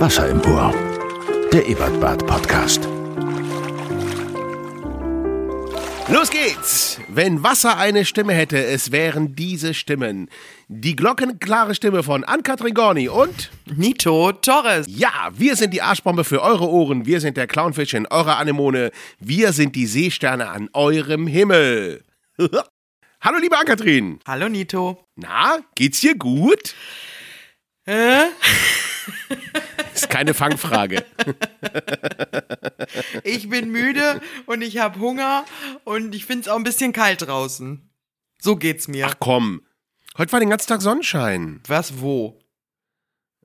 Wasser im Ohr. Der Ebertbad Podcast. Los geht's! Wenn Wasser eine Stimme hätte, es wären diese Stimmen. Die glockenklare Stimme von Ann-Kathrin Gorni und Nito Torres. ja, wir sind die Arschbombe für eure Ohren, wir sind der Clownfisch in eurer Anemone, wir sind die Seesterne an eurem Himmel. Hallo liebe Ann-Kathrin. Hallo Nito. Na, geht's dir gut? Äh? Ist keine Fangfrage. Ich bin müde und ich habe Hunger und ich find's auch ein bisschen kalt draußen. So geht's mir. Ach komm, heute war den ganzen Tag Sonnenschein. Was wo?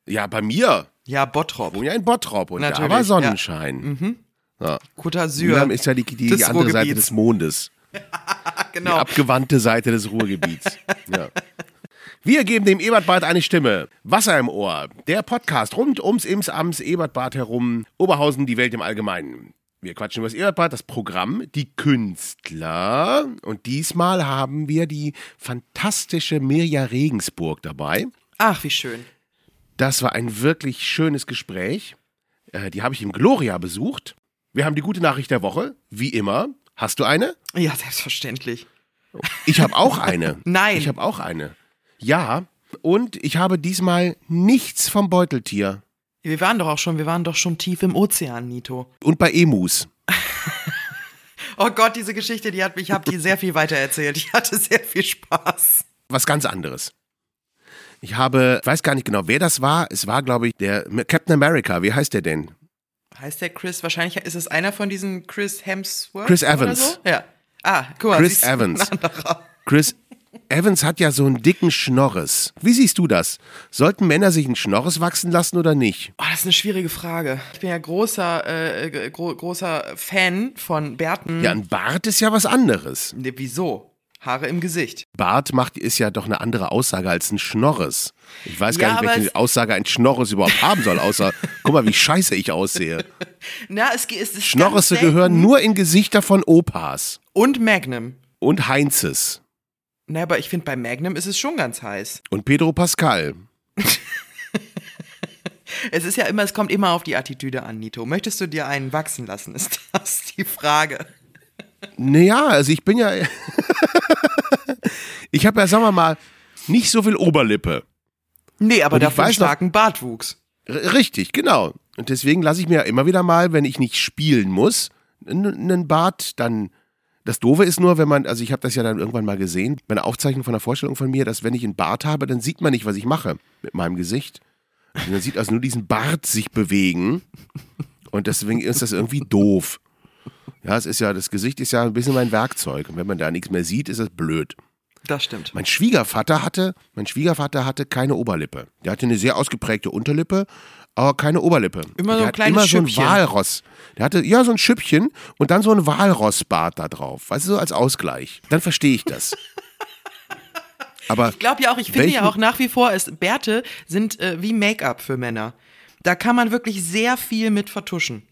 Ja, bei mir. Ja, Bottrop. ja in Bottrop und da Natürlich, war ja. Sonnenschein. Mhm. Ja. Côte d'Azur. Ist ja die, die, die andere Seite des Mondes. Die genau. abgewandte Seite des Ruhrgebiets. ja. Wir geben dem Ebertbad eine Stimme. Wasser im Ohr. Der Podcast rund ums Ims Ams Ebertbad herum. Oberhausen, die Welt im Allgemeinen. Wir quatschen über das Ebertbad, das Programm, die Künstler. Und diesmal haben wir die fantastische Mirja Regensburg dabei. Ach, wie schön. Das war ein wirklich schönes Gespräch. Äh, die habe ich im Gloria besucht. Wir haben die gute Nachricht der Woche, wie immer. Hast du eine? Ja, selbstverständlich. Ich habe auch eine. Nein. Ich habe auch eine. Ja, und ich habe diesmal nichts vom Beuteltier. Wir waren doch auch schon, wir waren doch schon tief im Ozean, Nito. Und bei Emus. Oh Gott, diese Geschichte, die hat mich, ich habe die sehr viel weiter erzählt. Ich hatte sehr viel Spaß. Was ganz anderes. Ich habe, ich weiß gar nicht genau, wer das war. Es war, glaube ich, der Captain America. Wie heißt der denn? Heißt der Chris? Wahrscheinlich ist es einer von diesen Chris Hemsworth. Chris oder Evans. So? Ja. Ah, guck mal. Chris Evans. Chris Evans hat ja so einen dicken Schnorres. Wie siehst du das? Sollten Männer sich einen Schnorres wachsen lassen oder nicht? Oh, das ist eine schwierige Frage. Ich bin ja großer, äh, gro großer Fan von Bärten. Ja, ein Bart ist ja was anderes. Ne, wieso? Haare im Gesicht. Bart macht ist ja doch eine andere Aussage als ein Schnorres. Ich weiß Ja, gar nicht, welche Aussage ein Schnorres überhaupt haben soll, außer, guck mal, wie scheiße ich aussehe. Na, es, es selten. gehören nur in Gesichter von Opas Und Magnum. und Heinzes Na, aber ich finde, bei Magnum ist es schon ganz heiß. und Pedro Pascal. Es ist ja immer, es kommt immer auf die Attitüde an, Nito. Möchtest du dir einen wachsen lassen? Ist das die Frage? Naja, also ich bin ja, ich habe ja, sagen wir mal, nicht so viel Oberlippe. Nee, aber dafür einen weiß noch- starken Bartwuchs. Richtig, genau. Und deswegen lasse ich mir ja immer wieder mal, wenn ich nicht spielen muss, einen Bart dann. Das Doofe ist nur, wenn man, also ich habe das ja dann irgendwann mal gesehen, bei einer Aufzeichnung von einer Vorstellung von mir, dass wenn ich einen Bart habe, dann sieht man nicht, was ich mache mit meinem Gesicht. Und man sieht also nur diesen Bart sich bewegen. Und deswegen ist das irgendwie doof. Ja, es ist ja, das Gesicht ist ja ein bisschen mein Werkzeug. Und wenn man da nichts mehr sieht, ist das blöd. Das stimmt. Mein Schwiegervater hatte, mein Schwiegervater hatte keine Oberlippe. Der hatte eine sehr ausgeprägte Unterlippe, aber keine Oberlippe. Immer so ein kleines immer so ein Schüppchen. Walross. Der hatte ja so ein Schüppchen und dann so ein Walrossbart da drauf. Weißt du, so als Ausgleich. Dann verstehe ich das. Aber Ich glaube ja auch, ich finde ja auch nach wie vor, es, Bärte sind äh, wie Make-up für Männer. Da kann man wirklich sehr viel mit vertuschen.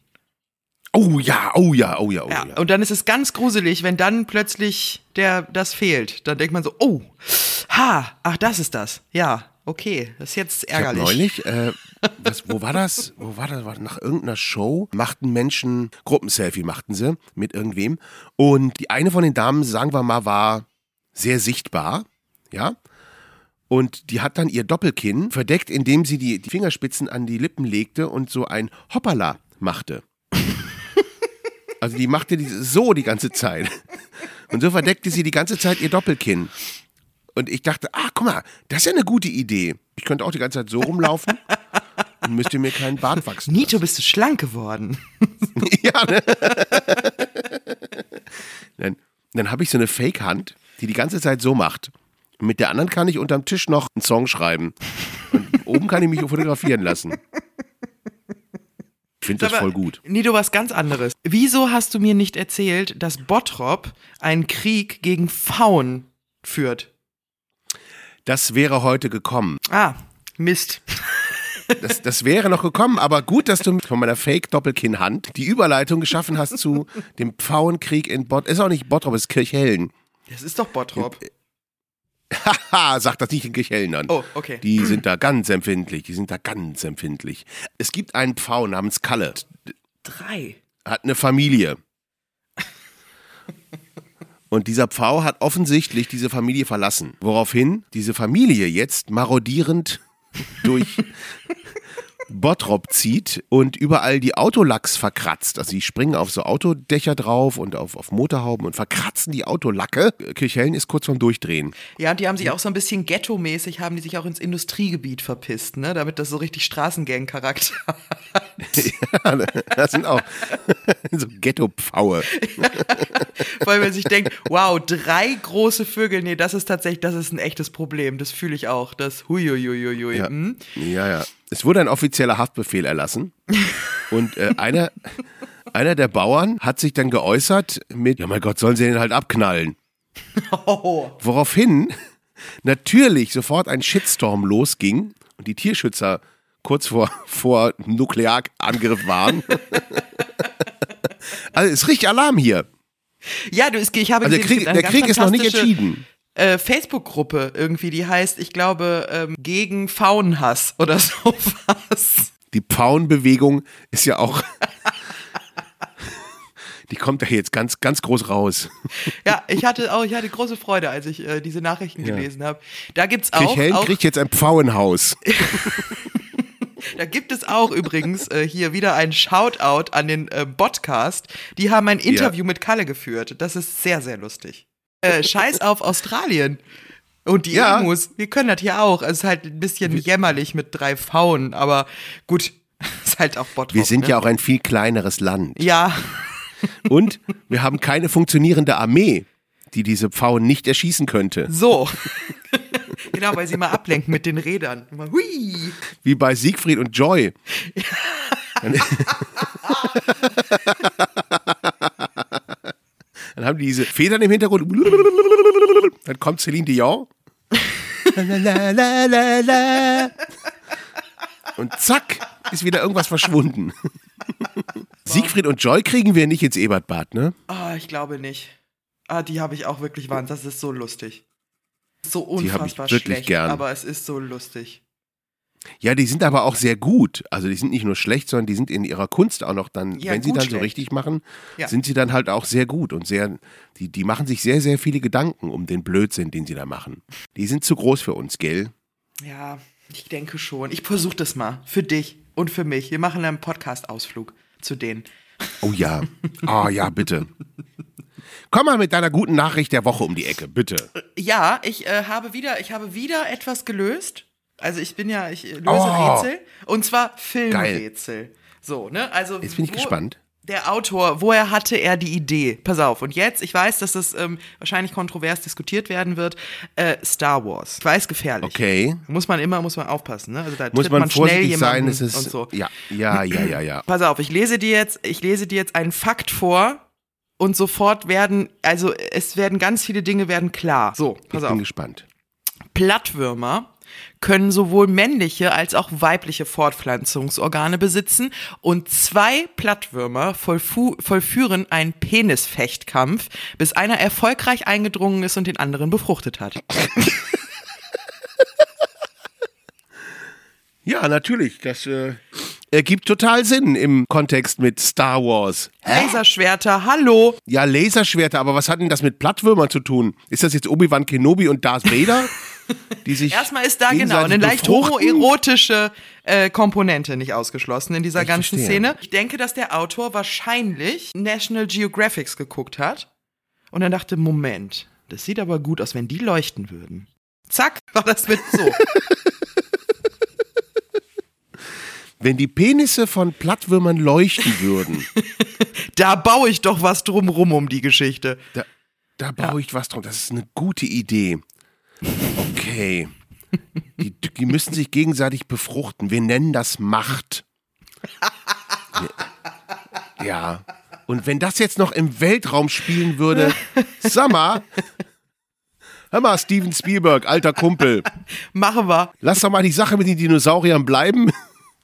oh ja, oh ja, oh ja, oh Ja, ja. und dann ist es ganz gruselig, wenn dann plötzlich der, das fehlt. Dann denkt man so, oh, ha, ach, das ist das. Ja, okay, das ist jetzt ärgerlich. neulich, äh, was, wo war das? Wo war das? War nach irgendeiner Show machten Menschen Gruppenselfie machten sie mit irgendwem und die eine von den Damen, sagen wir mal, war sehr sichtbar, ja. Und die hat dann ihr Doppelkinn verdeckt, indem sie die, die Fingerspitzen an die Lippen legte und so ein Hoppala machte. Also die machte die so die ganze Zeit. Und so verdeckte sie die ganze Zeit ihr Doppelkinn. Und ich dachte, ah, guck mal, das ist ja eine gute Idee. Ich könnte auch die ganze Zeit so rumlaufen und müsste mir keinen Bart wachsen. Nito, bist du schlank geworden? ja, ne? Dann, dann habe ich so eine Fake-Hand, die die ganze Zeit so macht. Und mit der anderen kann ich unterm Tisch noch einen Song schreiben. Und oben kann ich mich fotografieren lassen. Ich finde das voll gut. Nito, was ganz anderes. Wieso hast du mir nicht erzählt, dass Bottrop einen Krieg gegen Pfauen führt? Das wäre heute gekommen. Ah, Mist. Das, das wäre noch gekommen, aber gut, dass du von meiner Fake-Doppelkinn-Hand die Überleitung geschaffen hast zu dem Pfauenkrieg in Bott. Ist auch nicht Bottrop, ist Kirchhellen. Das ist doch Bottrop. Haha, sagt das nicht den Kirchhellnern. Oh, okay. Die sind da ganz empfindlich, die sind da ganz empfindlich. Es gibt einen Pfau namens Kalle, Drei. hat eine Familie. Und dieser Pfau hat offensichtlich diese Familie verlassen. Woraufhin diese Familie jetzt marodierend durch Bottrop zieht und überall die Autolacks verkratzt. Also sie springen auf so Autodächer drauf und auf, auf Motorhauben und verkratzen die Autolacke. Kirchhellen ist kurz vorm Durchdrehen. Ja, und die haben sich auch so ein bisschen ghetto-mäßig, haben die sich auch ins Industriegebiet verpisst, ne? Damit das so richtig Straßengang-Charakter hat. Ja, das sind auch so Ghetto-Pfaue. Weil man sich denkt, wow, drei große Vögel, nee, das ist tatsächlich, das ist ein echtes Problem. Das fühle ich auch. Das huiuiuiui. Ja. Hm? ja, ja. Es wurde ein offizieller Haftbefehl erlassen. Und äh, einer, einer der Bauern hat sich dann geäußert mit, ja mein Gott, sollen sie den halt abknallen. Oh. Woraufhin natürlich sofort ein Shitstorm losging und die Tierschützer kurz vor, vor Nuklearangriff waren. also es richtig Alarm hier. Ja, du, ich habe Also der Krieg, der Krieg ist noch nicht entschieden. Äh, Facebook-Gruppe irgendwie, die heißt, ich glaube, ähm, gegen Faunenhass oder sowas. Die Pfauenbewegung ist ja auch. Die kommt da jetzt ganz, ganz groß raus. Ja, ich hatte auch, ich hatte große Freude, als ich äh, diese Nachrichten Ja. gelesen habe. Da gibt's auch, Kirchhellen auch kriegt jetzt ein Pfauenhaus. da gibt es auch übrigens äh, hier wieder ein Shoutout an den äh, Podcast. Die haben ein Interview mit Kalle geführt. Das ist sehr, sehr lustig. Äh, Scheiß auf Australien. Und die Ja. Emus, wir können das hier auch. Es ist halt ein bisschen jämmerlich mit drei Pfauen, aber gut, ist halt auch Bottrop. Wir sind ne? ja auch ein viel kleineres Land. Ja, Und wir haben keine funktionierende Armee, die diese Pfauen nicht erschießen könnte. so. genau, weil sie mal ablenken mit den Rädern. Immer, hui. Wie bei Siegfried und Joy. Dann, Dann haben die diese Federn im Hintergrund. Dann kommt Celine Dion. Und zack, ist wieder irgendwas verschwunden. Siegfried und Joy kriegen wir nicht ins Ebertbad, ne? Ah, ich glaube nicht. Ah, die habe ich auch wirklich wahnsinnig. Das ist so lustig. So Die hab ich unfassbar wirklich schlecht, gern. aber es ist so lustig. Ja, die sind aber auch sehr gut. Also die sind nicht nur schlecht, sondern die sind in ihrer Kunst auch noch dann, Ja, wenn sie dann so schlecht. richtig machen, Ja. sind sie dann halt auch sehr gut und sehr, die, die machen sich sehr, sehr viele Gedanken um den Blödsinn, den sie da machen. Die sind zu groß für uns, gell? Ja, ich denke schon. Ich versuche das mal. Für dich und für mich. Wir machen einen Podcast-Ausflug zu denen. Oh ja. Ah ja, bitte. Komm mal mit deiner guten Nachricht der Woche um die Ecke, bitte. Ja, ich äh, habe wieder, ich habe wieder etwas gelöst. Also ich bin ja, ich äh, löse Oh. Rätsel. Und zwar Filmrätsel. So, ne? Also Jetzt bin ich wo- gespannt. Der Autor, woher hatte er die Idee? Pass auf, und jetzt, ich weiß, dass das ähm, wahrscheinlich kontrovers diskutiert werden wird. Äh, Star Wars. Ich weiß, gefährlich. Okay. Muss man immer, muss man aufpassen, ne? Also da Muss tritt man, man schnell vorsichtig sein, jemanden es ist. so. Ja, ja, ja, ja, ja. Pass auf, ich lese dir jetzt, ich lese dir jetzt einen Fakt vor und sofort werden, also es werden ganz viele Dinge werden klar. So, Ich pass bin auf. gespannt. Plattwürmer können sowohl männliche als auch weibliche Fortpflanzungsorgane besitzen und zwei Plattwürmer vollführen einen Penisfechtkampf, bis einer erfolgreich eingedrungen ist und den anderen befruchtet hat. Ja, natürlich. Das äh, ergibt total Sinn im Kontext mit Star Wars. Laserschwerter, hallo! Ja, Laserschwerter, aber was hat denn das mit Plattwürmern zu tun? Ist das jetzt Obi-Wan Kenobi und Darth Vader? Die sich Erstmal ist da genau eine leicht befruchten? homoerotische äh, Komponente nicht ausgeschlossen in dieser Ich ganzen verstehe. Szene. Ich denke, dass der Autor wahrscheinlich National Geographics geguckt hat und dann dachte, Moment, das sieht aber gut aus, wenn die leuchten würden. Zack, war das mit so. Wenn die Penisse von Plattwürmern leuchten würden, da baue ich doch was drumrum um die Geschichte. da, da baue ich was drum. Das ist eine gute Idee. Okay. Die, die müssen sich gegenseitig befruchten. Wir nennen das Macht. Ja. Und wenn das jetzt noch im Weltraum spielen würde, sag mal, hör mal, Steven Spielberg, alter Kumpel, Machen wir. lass doch mal die Sache mit den Dinosauriern bleiben.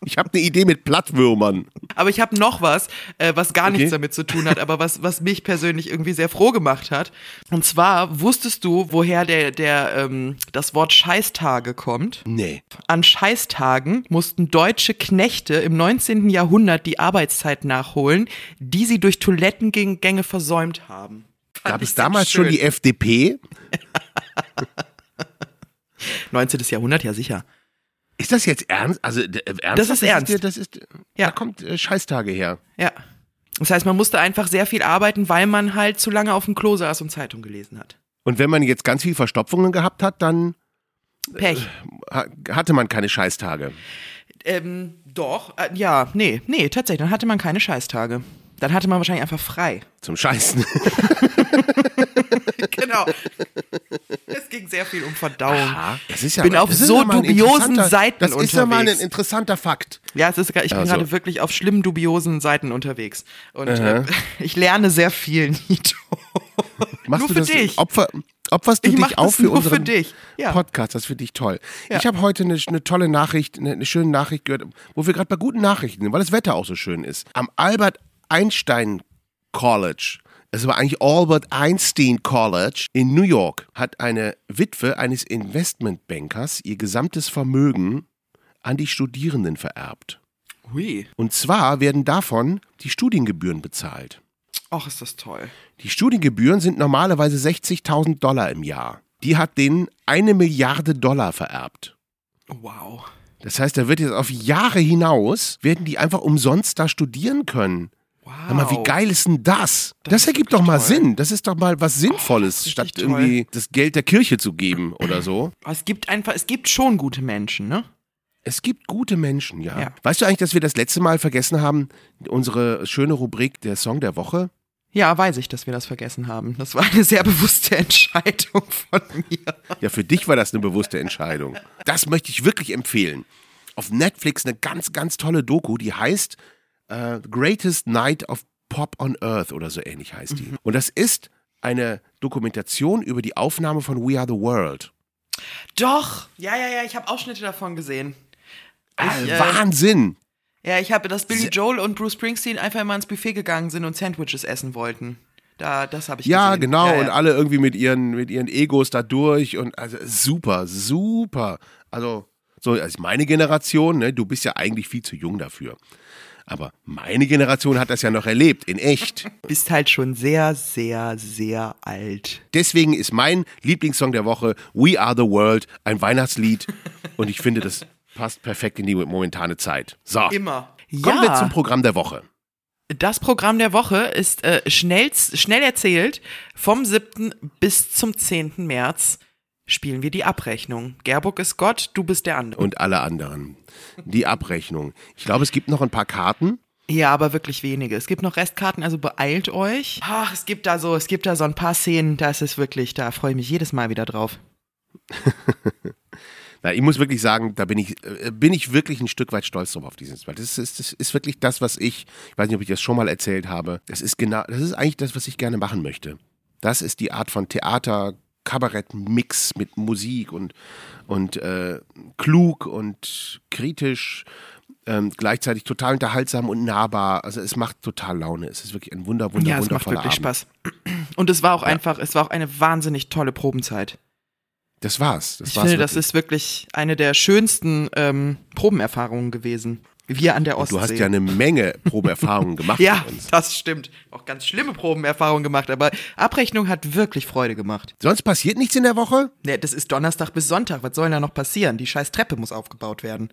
Ich habe eine Idee mit Plattwürmern. Aber ich habe noch was, äh, was gar nichts Okay. damit zu tun hat, aber was, was mich persönlich irgendwie sehr froh gemacht hat. Und zwar wusstest du, woher der, der, ähm, das Wort Scheißtage kommt? Nee. An Scheißtagen mussten deutsche Knechte im 19. Jahrhundert die Arbeitszeit nachholen, die sie durch Toilettengänge versäumt haben. Fand Gab es damals schön. schon die FDP? 19. Jahrhundert, ja sicher. Ist das jetzt ernst? Also äh, ernsthaft? Das ist ernst. dir- Das ist, Ja. Da kommt äh, Scheißtage her. Ja. Das heißt, man musste einfach sehr viel arbeiten, weil man halt zu lange auf dem Klo saß und Zeitung gelesen hat. Und wenn man jetzt ganz viel Verstopfungen gehabt hat, dann Pech. ha- hatte man keine Scheißtage. Ähm, doch, äh, ja, nee, nee, tatsächlich, dann hatte man keine Scheißtage. Dann hatte man wahrscheinlich einfach frei. Zum Scheißen. genau. Es ging sehr viel um Verdauung. Das ist ja Bin mal- auf das so dubiosen Seiten Das ist ja mal ein unterwegs. interessanter Fakt. Ja, es ist, ich bin Also. gerade wirklich auf schlimm dubiosen Seiten unterwegs. Und äh, ich lerne sehr viel, Nito. Machst Nur du für das, dich. Opfer, opferst du Ich dich auf das für nur unseren für dich. Ja. Podcast? Das finde ich toll. Ja. Ich habe heute eine, eine tolle Nachricht, eine, eine schöne Nachricht gehört, wo wir gerade bei guten Nachrichten sind, weil das Wetter auch so schön ist. Am Albert Einstein College, es war eigentlich Albert Einstein College in New York, hat eine Witwe eines Investmentbankers ihr gesamtes Vermögen an die Studierenden vererbt. Hui. Und zwar werden davon die Studiengebühren bezahlt. Ach, ist das toll. Die Studiengebühren sind normalerweise 60.000 Dollar im Jahr. Die hat denen eine Milliarde Dollar vererbt. Wow. Das heißt, da wird jetzt auf Jahre hinaus, werden die einfach umsonst da studieren können. Wow. Sag mal, wie geil ist denn das? Das, ergibt doch mal Sinn. Das ist doch mal was Sinnvolles, richtig statt toll. irgendwie das Geld der Kirche zu geben oder so. Aber Es gibt einfach, es gibt schon gute Menschen, ne? Es gibt gute Menschen, ja. Ja. Weißt du eigentlich, dass wir das letzte Mal vergessen haben, unsere schöne Rubrik, der Song der Woche? Ja, weiß ich, dass wir das vergessen haben. Das war eine sehr bewusste Entscheidung von mir. Ja, für dich war das eine bewusste Entscheidung. Das möchte ich wirklich empfehlen. Auf Netflix eine ganz, ganz tolle Doku, die heißt äh, Greatest Night of Pop on Earth oder so ähnlich heißt die. Und das ist eine Dokumentation über die Aufnahme von We Are the World. Doch. Ja, ja, ja, ich habe Ausschnitte davon gesehen. Ich, äh, Wahnsinn! Ja, ich habe, dass Billy Joel und Bruce Springsteen einfach immer ins Buffet gegangen sind und Sandwiches essen wollten. Da, das habe ich Ja, gesehen. genau. Ja, ja. Und alle irgendwie mit ihren, mit ihren Egos da durch. Und also super, super. Also, so als meine Generation, ne, du bist ja eigentlich viel zu jung dafür. Aber meine Generation hat das ja noch erlebt, in echt. bist halt schon sehr, sehr, sehr alt. Deswegen ist mein Lieblingssong der Woche We Are the World, ein Weihnachtslied. Und ich finde, das passt perfekt in die momentane Zeit. So, Immer. kommen ja, wir zum Programm der Woche. das Programm der Woche ist äh, schnell, schnell erzählt. Vom 7. bis zum 10. März spielen wir die Abrechnung. Gerburg ist Gott, du bist der andere. Und alle anderen. Die Abrechnung. Ich glaube, es gibt noch ein paar Karten. Ja, aber wirklich wenige. Es gibt noch Restkarten, also beeilt euch. Ach, es gibt da so, es gibt da so ein paar Szenen, da ist wirklich, da freue ich mich jedes Mal wieder drauf. Na, ich muss wirklich sagen, da bin ich, äh, bin ich wirklich ein Stück weit stolz drauf auf dieses Mal. Das ist, das ist wirklich das, was ich, ich weiß nicht, ob ich das schon mal erzählt habe. Das ist genau, das ist eigentlich das, was ich gerne machen möchte. Das ist die Art von Theater, Kabarett-Mix mit Musik und, und äh, klug und kritisch, ähm, gleichzeitig total unterhaltsam und nahbar. Also es macht total Laune. Es ist wirklich ein wunder, wunder, Ja, es macht wundervoller wirklich Abend. Spaß. Und es war auch einfach, es war auch eine wahnsinnig tolle Probenzeit. Das war's. Das Ich war's finde, das wirklich. ist wirklich eine der schönsten ähm, Probenerfahrungen gewesen. Wir an der Ostsee. Du hast ja eine Menge Probeerfahrungen gemacht ja, das stimmt. Auch ganz schlimme Probenerfahrungen gemacht, aber Abrechnung hat wirklich Freude gemacht. Sonst passiert nichts in der Woche? Ja, das ist Donnerstag bis Sonntag. Was soll denn da noch passieren? Die scheiß Treppe muss aufgebaut werden.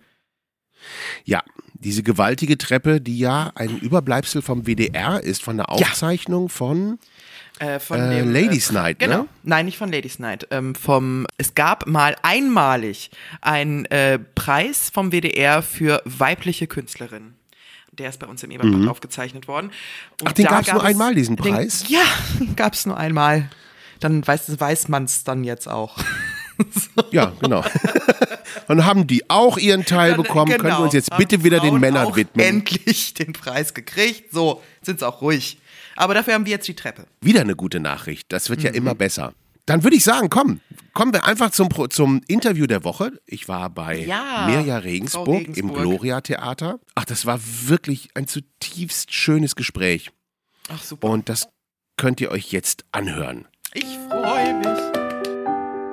Ja, diese gewaltige Treppe, die ja ein Überbleibsel vom WDR ist, von der Aufzeichnung von Äh, von Äh, dem, Ladies Night, genau. ne? Nein, nicht von Ladies Night. Ähm, vom, es gab mal einmalig einen äh, Preis vom WDR für weibliche Künstlerinnen. Der ist bei uns im Eberbad aufgezeichnet worden. Und Mhm. Ach, den gab nur es- einmal, diesen Preis? Den, ja, gab es nur einmal. Dann weiß, weiß man es dann jetzt auch. Ja, genau. Und haben die auch ihren Teil bekommen? Können wir uns jetzt bitte wieder den Männern widmen? Endlich den Preis gekriegt. So, sind sie auch ruhig. Aber dafür haben wir jetzt die Treppe. Wieder eine gute Nachricht. Das wird ja Mhm. immer besser. Dann würde ich sagen, komm, kommen wir einfach zum, zum Interview der Woche. Ich war bei Ja, Mirja Frau Regensburg, im Regensburg. Gloria Theater. Ach, das war wirklich ein zutiefst schönes Gespräch. Ach super. Und das könnt ihr euch jetzt anhören. Ich freue mich.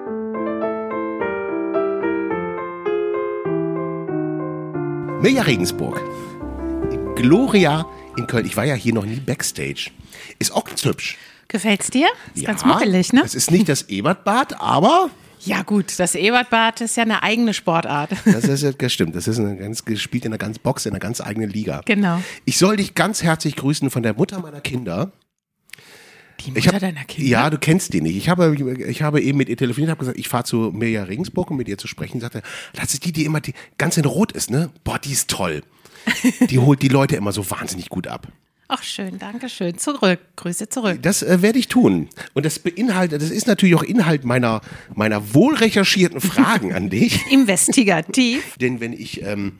Mirja Regensburg. Gloria in Köln. Ich war ja hier noch nie Backstage. Ist auch ganz hübsch. Gefällt's dir? Ist ganz muckelig, ne? Es ist nicht das Ebertbad, aber Ja gut, das Ebertbad ist ja eine eigene Sportart. das, ist, das stimmt. Das ist eine ganz, gespielt in einer ganz Box, in einer ganz eigenen Liga. Genau. Ich soll dich ganz herzlich grüßen von der Mutter meiner Kinder. Die Mutter hab, deiner Kinder? Ja, du kennst die nicht. Ich habe, ich habe eben mit ihr telefoniert, habe gesagt, ich fahre zu Mirja Regensburg, um mit ihr zu sprechen. Sagte, das ist die, die immer die, ganz in Rot ist, ne? Boah, die ist toll. Die holt die Leute immer so wahnsinnig gut ab. Ach schön, danke schön. Zurück, Grüße zurück. Das äh, werde ich tun. Und das beinhaltet, das ist natürlich auch Inhalt meiner, meiner wohlrecherchierten Fragen an dich. Investigativ. Denn wenn ich ähm,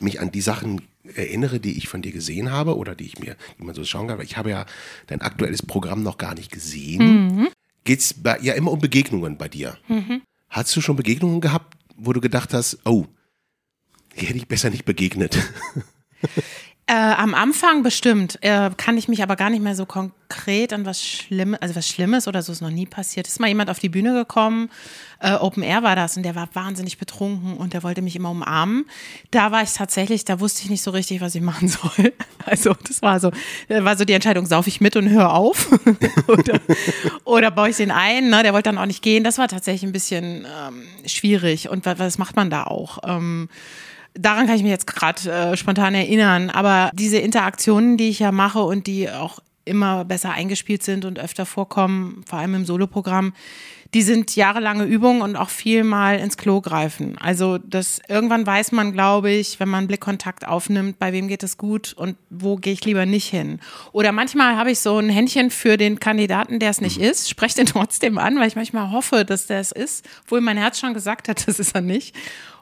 mich an die Sachen erinnere, die ich von dir gesehen habe oder die ich mir, die man so schauen kann, weil ich habe ja dein aktuelles Programm noch gar nicht gesehen, geht's bei, ja immer um Begegnungen bei dir. Hast du schon Begegnungen gehabt, wo du gedacht hast, oh, hätte ich besser nicht begegnet? Äh, am Anfang bestimmt, äh, kann ich mich aber gar nicht mehr so konkret an was Schlimmes, also was Schlimmes oder so ist noch nie passiert. Ist mal jemand auf die Bühne gekommen, äh, Open Air war das und der war wahnsinnig betrunken und der wollte mich immer umarmen. Da war ich tatsächlich, da wusste ich nicht so richtig, was ich machen soll. Also das war so, äh, war so die Entscheidung, sauf ich mit und hör auf oder, oder baue ich den ein. Ne? Der wollte dann auch nicht gehen. Das war tatsächlich ein bisschen ähm, schwierig und wa- was macht man da auch? Ähm, Daran kann ich mich jetzt gerade äh, spontan erinnern. Aber diese Interaktionen, die ich ja mache und die auch immer besser eingespielt sind und öfter vorkommen, vor allem im Soloprogramm, die sind jahrelange Übung und auch viel mal ins Klo greifen. Also das irgendwann weiß man, glaube ich, wenn man Blickkontakt aufnimmt, bei wem geht es gut und wo gehe ich lieber nicht hin. Oder manchmal habe ich so ein Händchen für den Kandidaten, der es nicht ist, spreche den trotzdem an, weil ich manchmal hoffe, dass der es ist, obwohl mein Herz schon gesagt hat, das ist er nicht.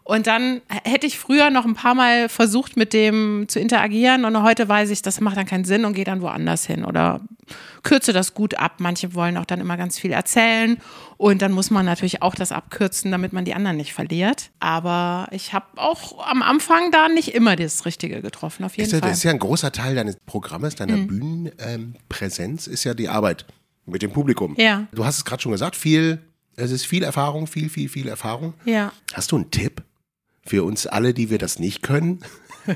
Und dann hätte ich früher noch ein paar Mal versucht, mit dem zu interagieren und heute weiß ich, das macht dann keinen Sinn und gehe dann woanders hin oder kürze das gut ab. Manche wollen auch dann immer ganz viel erzählen und dann muss man natürlich auch das abkürzen, damit man die anderen nicht verliert. Aber ich habe auch am Anfang da nicht immer das Richtige getroffen, auf jeden ja, Fall. das ist ja ein großer Teil deines Programmes, deiner Bühnenpräsenz, ist ja die Arbeit mit dem Publikum. Ja. Du hast es gerade schon gesagt, viel, es ist viel Erfahrung, viel, viel, viel Erfahrung. ja. Hast du einen Tipp für uns alle, die wir das nicht können?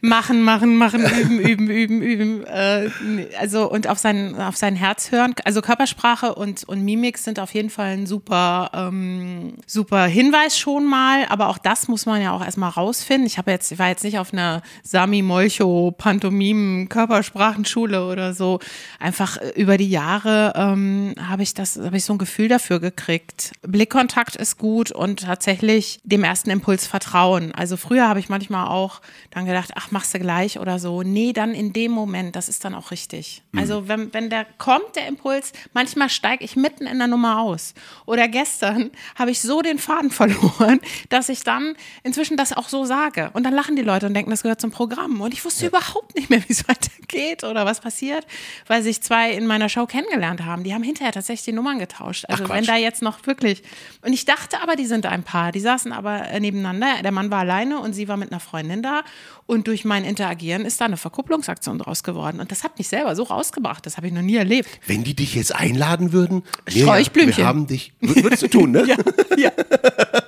Machen, machen, machen, üben, üben, üben, üben. Äh, also und auf sein, auf sein Herz hören. Also Körpersprache und, und Mimik sind auf jeden Fall ein super, ähm, super Hinweis schon mal. Aber auch das muss man ja auch erstmal rausfinden. Ich habe jetzt, ich war jetzt nicht auf einer Sami Molcho Pantomimen Körpersprachenschule oder so. Einfach äh, über die Jahre ähm, habe ich das, habe ich so ein Gefühl dafür gekriegt. Blickkontakt ist gut und tatsächlich dem ersten Impuls vertrauen. Also früher habe ich manchmal auch dann gedacht, ach, machst du gleich oder so. Nee, dann in dem Moment, das ist dann auch richtig. Also wenn, wenn der kommt, der Impuls, manchmal steige ich mitten in der Nummer aus. Oder gestern habe ich so den Faden verloren, dass ich dann inzwischen das auch so sage. Und dann lachen die Leute und denken, das gehört zum Programm. Und ich wusste überhaupt nicht mehr, wie es weitergeht oder was passiert, weil sich zwei in meiner Show kennengelernt haben. Die haben hinterher tatsächlich die Nummern getauscht. Also Ach, wenn da jetzt noch wirklich. Und ich dachte aber, die sind ein Paar. Die saßen aber nebeneinander. Der Mann war alleine und sie war mit einer Freundin da. Und durch mein Interagieren ist da eine Verkupplungsaktion draus geworden. Und das hat mich selber so rausgebracht. Das habe ich noch nie erlebt. Wenn die dich jetzt einladen würden, Sträuchblümchen. wir haben dich, wür- würdest du tun, ne? Ja, ja.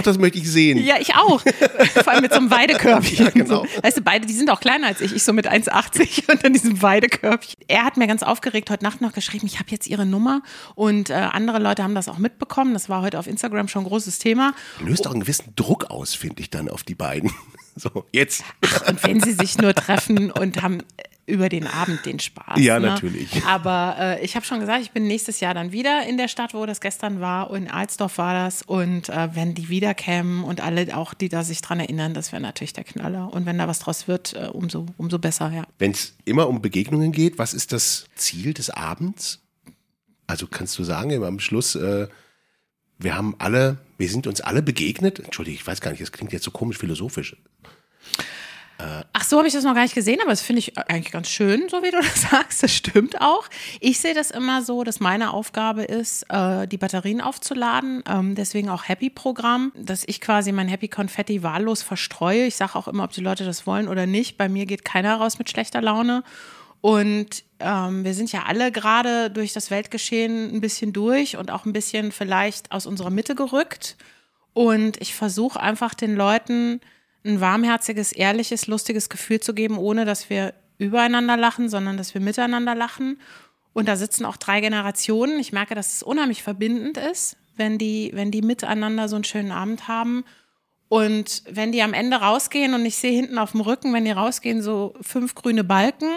Auch das möchte ich sehen. Ja, ich auch. Vor allem mit so einem Weidekörbchen. Ja, genau. So. Weißt du, beide, die sind auch kleiner als ich. Ich so mit 1,80 und dann diesem Weidekörbchen. Er hat mir ganz aufgeregt heute Nacht noch geschrieben, ich habe jetzt ihre Nummer und äh, andere Leute haben das auch mitbekommen. Das war heute auf Instagram schon ein großes Thema. Löst auch einen gewissen Druck aus, finde ich dann auf die beiden. So, jetzt. Und wenn sie sich nur treffen und haben über den Abend den Spaß. Ja, ne? natürlich. Aber äh, ich habe schon gesagt, ich bin nächstes Jahr dann wieder in der Stadt, wo das gestern war. Und in Alsdorf war das. Und äh, wenn die wiederkämen und alle auch, die da sich dran erinnern, das wäre natürlich der Knaller. Und wenn da was draus wird, äh, umso, umso besser, ja. Wenn es immer um Begegnungen geht, was ist das Ziel des Abends? Also kannst du sagen, immer am Schluss, äh, wir haben alle, wir sind uns alle begegnet. Entschuldige, ich weiß gar nicht, das klingt jetzt so komisch philosophisch. Ach so habe ich das noch gar nicht gesehen, aber das finde ich eigentlich ganz schön, so wie du das sagst. Das stimmt auch. Ich sehe das immer so, dass meine Aufgabe ist, äh, die Batterien aufzuladen. Ähm, deswegen auch Happy-Programm, dass ich quasi mein Happy Konfetti wahllos verstreue. Ich sage auch immer, ob die Leute das wollen oder nicht. Bei mir geht keiner raus mit schlechter Laune. Und ähm, wir sind ja alle gerade durch das Weltgeschehen ein bisschen durch und auch ein bisschen vielleicht aus unserer Mitte gerückt. Und ich versuche einfach den Leuten ein warmherziges, ehrliches, lustiges Gefühl zu geben, ohne dass wir übereinander lachen, sondern dass wir miteinander lachen. Und da sitzen auch drei Generationen. Ich merke, dass es unheimlich verbindend ist, wenn die, wenn die miteinander so einen schönen Abend haben. Und wenn die am Ende rausgehen und ich sehe hinten auf dem Rücken, wenn die rausgehen, so fünf grüne Balken,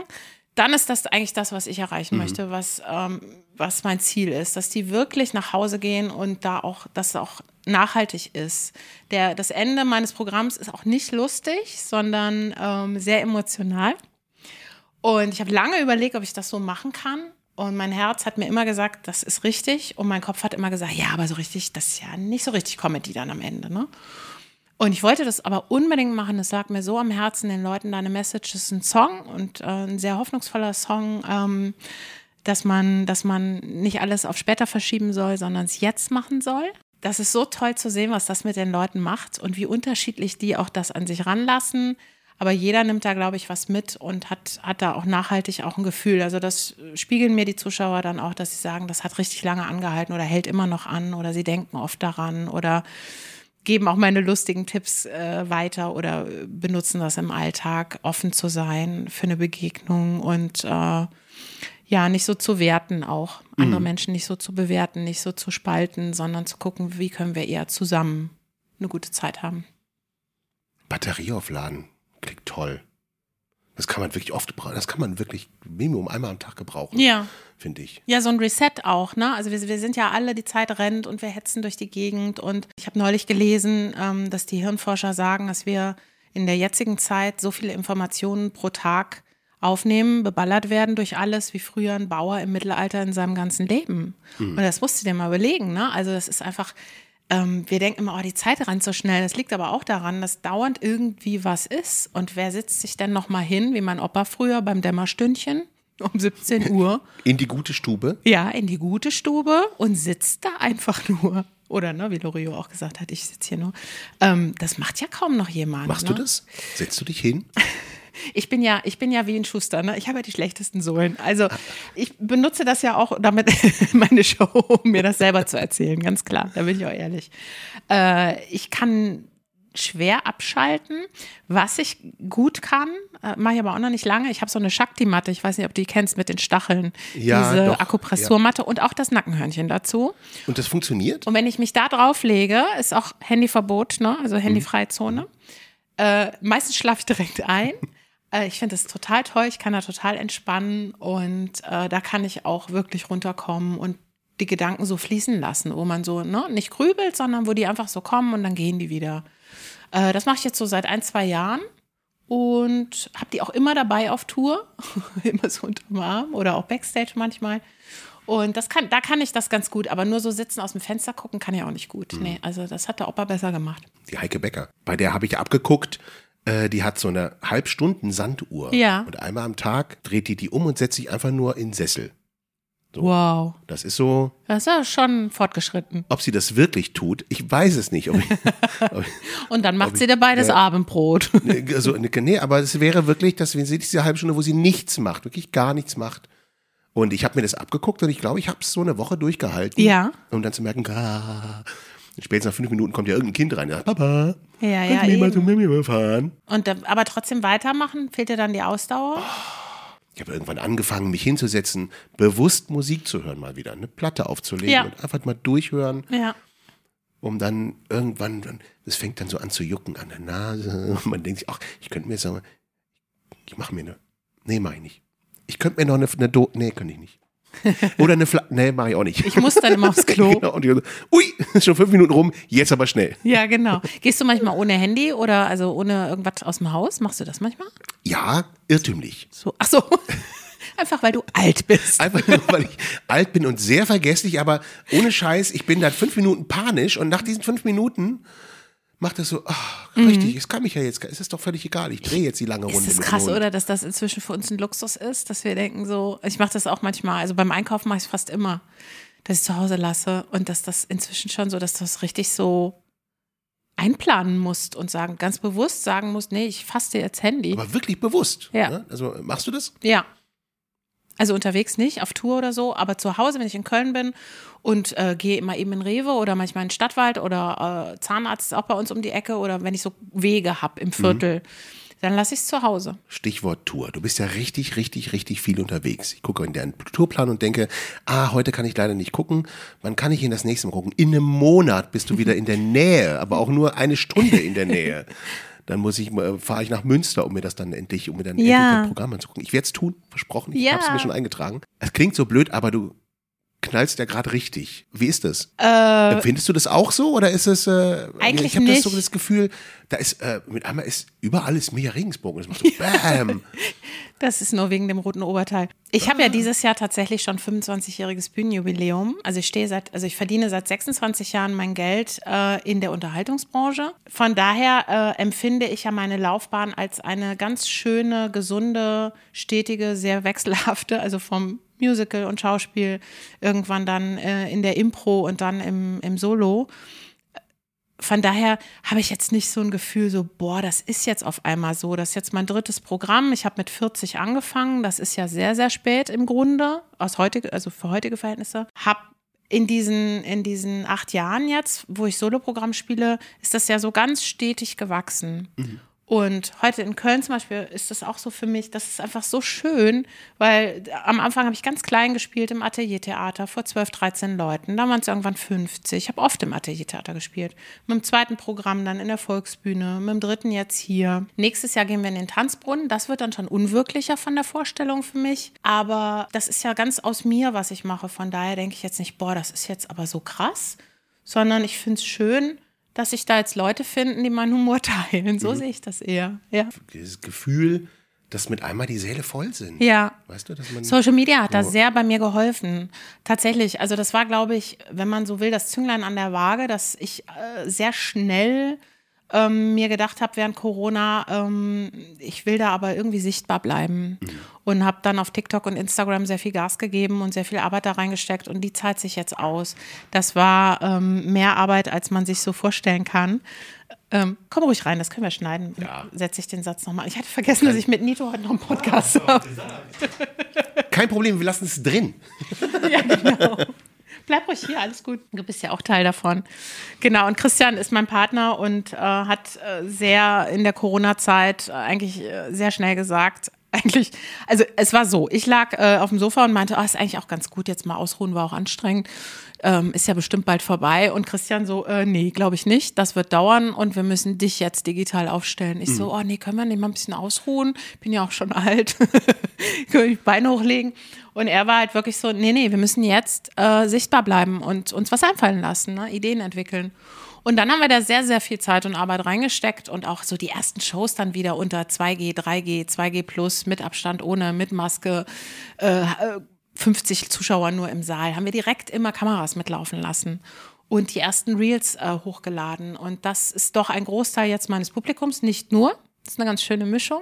dann ist das eigentlich das, was ich erreichen möchte, was, ähm, was mein Ziel ist, dass die wirklich nach Hause gehen und da auch, dass auch nachhaltig ist. Der, das Ende meines Programms ist auch nicht lustig, sondern ähm, sehr emotional. Und ich habe lange überlegt, ob ich das so machen kann. Und mein Herz hat mir immer gesagt, das ist richtig. Und mein Kopf hat immer gesagt, ja, aber so richtig, das ist ja nicht so richtig Comedy dann am Ende. Ne? Und ich wollte das aber unbedingt machen. Es lag mir so am Herzen, den Leuten deine Message ist ein Song und äh, ein sehr hoffnungsvoller Song, ähm, dass man, dass man nicht alles auf später verschieben soll, sondern es jetzt machen soll. Das ist so toll zu sehen, was das mit den Leuten macht und wie unterschiedlich die auch das an sich ranlassen. Aber jeder nimmt da, glaube ich, was mit und hat, hat da auch nachhaltig auch ein Gefühl. Also das spiegeln mir die Zuschauer dann auch, dass sie sagen, das hat richtig lange angehalten oder hält immer noch an oder sie denken oft daran oder geben auch meine lustigen Tipps äh, weiter oder benutzen das im Alltag, offen zu sein für eine Begegnung und äh, ja, nicht so zu werten auch, andere Mhm. Menschen nicht so zu bewerten, nicht so zu spalten, sondern zu gucken, wie können wir eher zusammen eine gute Zeit haben. Batterie aufladen. Klingt toll. Das kann man wirklich oft brauchen. Das kann man wirklich Minimum einmal am Tag gebrauchen, Ja. finde ich. Ja, so ein Reset auch, ne? Also wir, wir sind ja alle, die Zeit rennt und wir hetzen durch die Gegend. Und ich habe neulich gelesen, ähm, dass die Hirnforscher sagen, dass wir in der jetzigen Zeit so viele Informationen pro Tag aufnehmen, beballert werden durch alles, wie früher ein Bauer im Mittelalter in seinem ganzen Leben. Und das musst du dir mal überlegen, ne? Also das ist einfach, ähm, wir denken immer, oh, die Zeit rennt so schnell. Das liegt aber auch daran, dass dauernd irgendwie was ist. Und wer setzt sich denn noch mal hin, wie mein Opa früher beim Dämmerstündchen um 17 Uhr? In die gute Stube. Ja, in die gute Stube und sitzt da einfach nur. Oder, ne, wie Lorio auch gesagt hat, ich sitze hier nur. Ähm, das macht ja kaum noch jemand. Machst ne? du das? Setzt du dich hin? Ich bin ja, ich bin ja wie ein Schuster, ne? Ich habe ja die schlechtesten Sohlen. Also ich benutze das ja auch damit meine Show, um mir das selber zu erzählen, ganz klar. Da bin ich auch ehrlich. Äh, ich kann schwer abschalten. Was ich gut kann, äh, mache ich aber auch noch nicht lange. Ich habe so eine Shakti-Matte, ich weiß nicht, ob du die kennst mit den Stacheln. Ja, Diese doch, Akupressurmatte und auch das Nackenhörnchen dazu. Und das funktioniert? Und wenn ich mich da drauf lege, ist auch Handyverbot, ne? also handyfreie Zone. Äh, meistens schlafe ich direkt ein. Äh, ich finde das total toll, ich kann da total entspannen und äh, da kann ich auch wirklich runterkommen und die Gedanken so fließen lassen, wo man so ne, nicht grübelt, sondern wo die einfach so kommen und dann gehen die wieder. Äh, das mache ich jetzt so seit ein, zwei Jahren und habe die auch immer dabei auf Tour, immer so unterm Arm oder auch Backstage manchmal. Und das kann, da kann ich das ganz gut, aber nur so sitzen aus dem Fenster gucken kann ich auch nicht gut. Nee, also das hat der Opa besser gemacht. Die Heike Becker. Bei der habe ich abgeguckt. Äh, die hat so eine Halbstunden Sanduhr. Ja. Und einmal am Tag dreht die die um und setzt sich einfach nur in Sessel. Wow. Das ist so, Das ist ja schon fortgeschritten. ob sie das wirklich tut, ich weiß es nicht. Ob ich, ob Und dann macht sie dabei das Abendbrot. ich, also, nee, aber es wäre wirklich, dass wenn sie diese halbe Stunde, wo sie nichts macht, wirklich gar nichts macht. Und ich habe mir das abgeguckt und ich glaube, ich habe es so eine Woche durchgehalten. Ja. Um dann zu merken, ah, spätestens nach fünf Minuten kommt ja irgendein Kind rein. und sagt, Papa, Ja, kannst ja, du mal zum Mimi fahren? Und aber trotzdem weitermachen, fehlt dir dann die Ausdauer? Ich habe irgendwann angefangen, mich hinzusetzen, bewusst Musik zu hören, mal wieder, eine Platte aufzulegen Ja. und einfach mal durchhören, Ja. um dann irgendwann, es fängt dann so an zu jucken an der Nase. Und man denkt sich, ach, ich könnte mir jetzt sagen, ich mache mir eine, nee, mache ich nicht. Ich könnte mir noch eine, eine Do nee, könnte ich nicht. Oder eine Flasche, nee, mache ich auch nicht. Ich muss dann immer aufs Klo. genau, und so, ui, schon fünf Minuten rum, jetzt aber schnell. Ja, genau. Gehst du manchmal ohne Handy oder also ohne irgendwas aus dem Haus? Machst du das manchmal? Ja, irrtümlich. So, ach so. Einfach weil du alt bist. Einfach nur, weil ich alt bin und sehr vergesslich, aber ohne Scheiß, ich bin dann fünf Minuten panisch und nach diesen fünf Minuten macht er so, ach, richtig, es kann mich ja jetzt, es ist doch völlig egal, ich drehe jetzt die lange Runde. Mhm. Ist das krass, oder? Dass das inzwischen für uns ein Luxus ist, dass wir denken so, ich mache das auch manchmal, also beim Einkaufen mache ich es fast immer, dass ich zu Hause lasse und dass das inzwischen schon so, dass du das richtig so einplanen musst und sagen, ganz bewusst sagen musst, nee, ich faste jetzt Handy. Aber wirklich bewusst. Ja. Ne? Also machst du das? Ja. Also unterwegs nicht, auf Tour oder so, aber zu Hause, wenn ich in Köln bin und äh, gehe immer eben in Rewe oder manchmal in den Stadtwald oder äh, Zahnarzt ist auch bei uns um die Ecke oder wenn ich so Wege habe im Viertel, dann lasse ich es zu Hause. Stichwort Tour. Du bist ja richtig, richtig, richtig viel unterwegs. Ich gucke in deinen Tourplan und denke, ah, heute kann ich leider nicht gucken. Wann kann ich in das nächste Mal gucken? In einem Monat bist du wieder in der Nähe, aber auch nur eine Stunde in der Nähe. Dann muss ich, äh, fahre ich nach Münster, um mir das dann endlich, um mir dann Ja. endlich das Programm anzugucken. Ich werde es tun, versprochen. Ich Ja. habe es mir schon eingetragen. Es klingt so blöd, aber du knallst ja gerade richtig. Wie ist das? Äh, Empfindest du das auch so oder ist es? Äh, Eigentlich ich habe das so das Gefühl, da ist äh, mit einmal ist überall ist Mia Regensburg. und Es macht so Bam. Das ist nur wegen dem roten Oberteil. Ich habe ja dieses Jahr tatsächlich schon 25-jähriges Bühnenjubiläum. Also ich stehe seit, also ich verdiene seit 26 Jahren mein Geld äh, in der Unterhaltungsbranche. Von daher äh, empfinde ich ja meine Laufbahn als eine ganz schöne, gesunde, stetige, sehr wechselhafte, also vom Musical und Schauspiel, irgendwann dann äh, in der Impro und dann im, im Solo von daher habe ich jetzt nicht so ein Gefühl, so, boah, das ist jetzt auf einmal so. Das ist jetzt mein drittes Programm. Ich habe mit 40 angefangen. Das ist ja sehr, sehr spät im Grunde, aus heutige, also für heutige Verhältnisse. Hab in diesen, in diesen acht Jahren jetzt, wo ich Soloprogramm spiele, ist das ja so ganz stetig gewachsen. Und heute in Köln zum Beispiel ist das auch so für mich, das ist einfach so schön, weil am Anfang habe ich ganz klein gespielt im Ateliertheater vor 12, 13 Leuten. Da waren es irgendwann 50. Ich habe oft im Ateliertheater gespielt. Mit dem zweiten Programm dann in der Volksbühne, mit dem dritten jetzt hier. Nächstes Jahr gehen wir in den Tanzbrunnen. Das wird dann schon unwirklicher von der Vorstellung für mich. Aber das ist ja ganz aus mir, was ich mache. Von daher denke ich jetzt nicht, boah, das ist jetzt aber so krass, sondern ich finde es schön, dass sich da jetzt Leute finden, die meinen Humor teilen. So sehe ich das eher. Ja. Dieses Gefühl, dass mit einmal die Säle voll sind. Ja. Weißt du, dass man Social Media hat da So. sehr bei mir geholfen. Tatsächlich. Also das war, glaube ich, wenn man so will, das Zünglein an der Waage, dass ich äh, sehr schnell ähm, mir gedacht habe während Corona, ähm, ich will da aber irgendwie sichtbar bleiben. Und habe dann auf TikTok und Instagram sehr viel Gas gegeben und sehr viel Arbeit da reingesteckt und die zahlt sich jetzt aus. Das war ähm, mehr Arbeit, als man sich so vorstellen kann. Ähm, komm ruhig rein, das können wir schneiden. Ja. Setze ich den Satz nochmal. Ich hatte vergessen, dass ich mit Nito heute noch einen Podcast habe. Kein Problem, wir lassen es drin. Ja, genau. Bleib ruhig hier, alles gut. Du bist ja auch Teil davon. Genau, und Christian ist mein Partner und äh, hat äh, sehr in der Corona-Zeit äh, eigentlich äh, sehr schnell gesagt, eigentlich, also es war so, ich lag äh, auf dem Sofa und meinte, oh, ist eigentlich auch ganz gut, jetzt mal ausruhen, war auch anstrengend. Ähm, ist ja bestimmt bald vorbei. Und Christian so, äh, nee, glaube ich nicht. Das wird dauern und wir müssen dich jetzt digital aufstellen. Ich so, oh nee, können wir nicht mal ein bisschen ausruhen? Bin ja auch schon alt. können wir die Beine hochlegen? Und er war halt wirklich so, nee, nee, wir müssen jetzt äh, sichtbar bleiben und uns was einfallen lassen, ne? Ideen entwickeln. Und dann haben wir da sehr, sehr viel Zeit und Arbeit reingesteckt und auch so die ersten Shows dann wieder unter 2G, 3G, 2G plus, mit Abstand, ohne, mit Maske, äh, 50 Zuschauer nur im Saal, haben wir direkt immer Kameras mitlaufen lassen und die ersten Reels äh, hochgeladen. Und das ist doch ein Großteil jetzt meines Publikums, nicht nur. Das ist eine ganz schöne Mischung.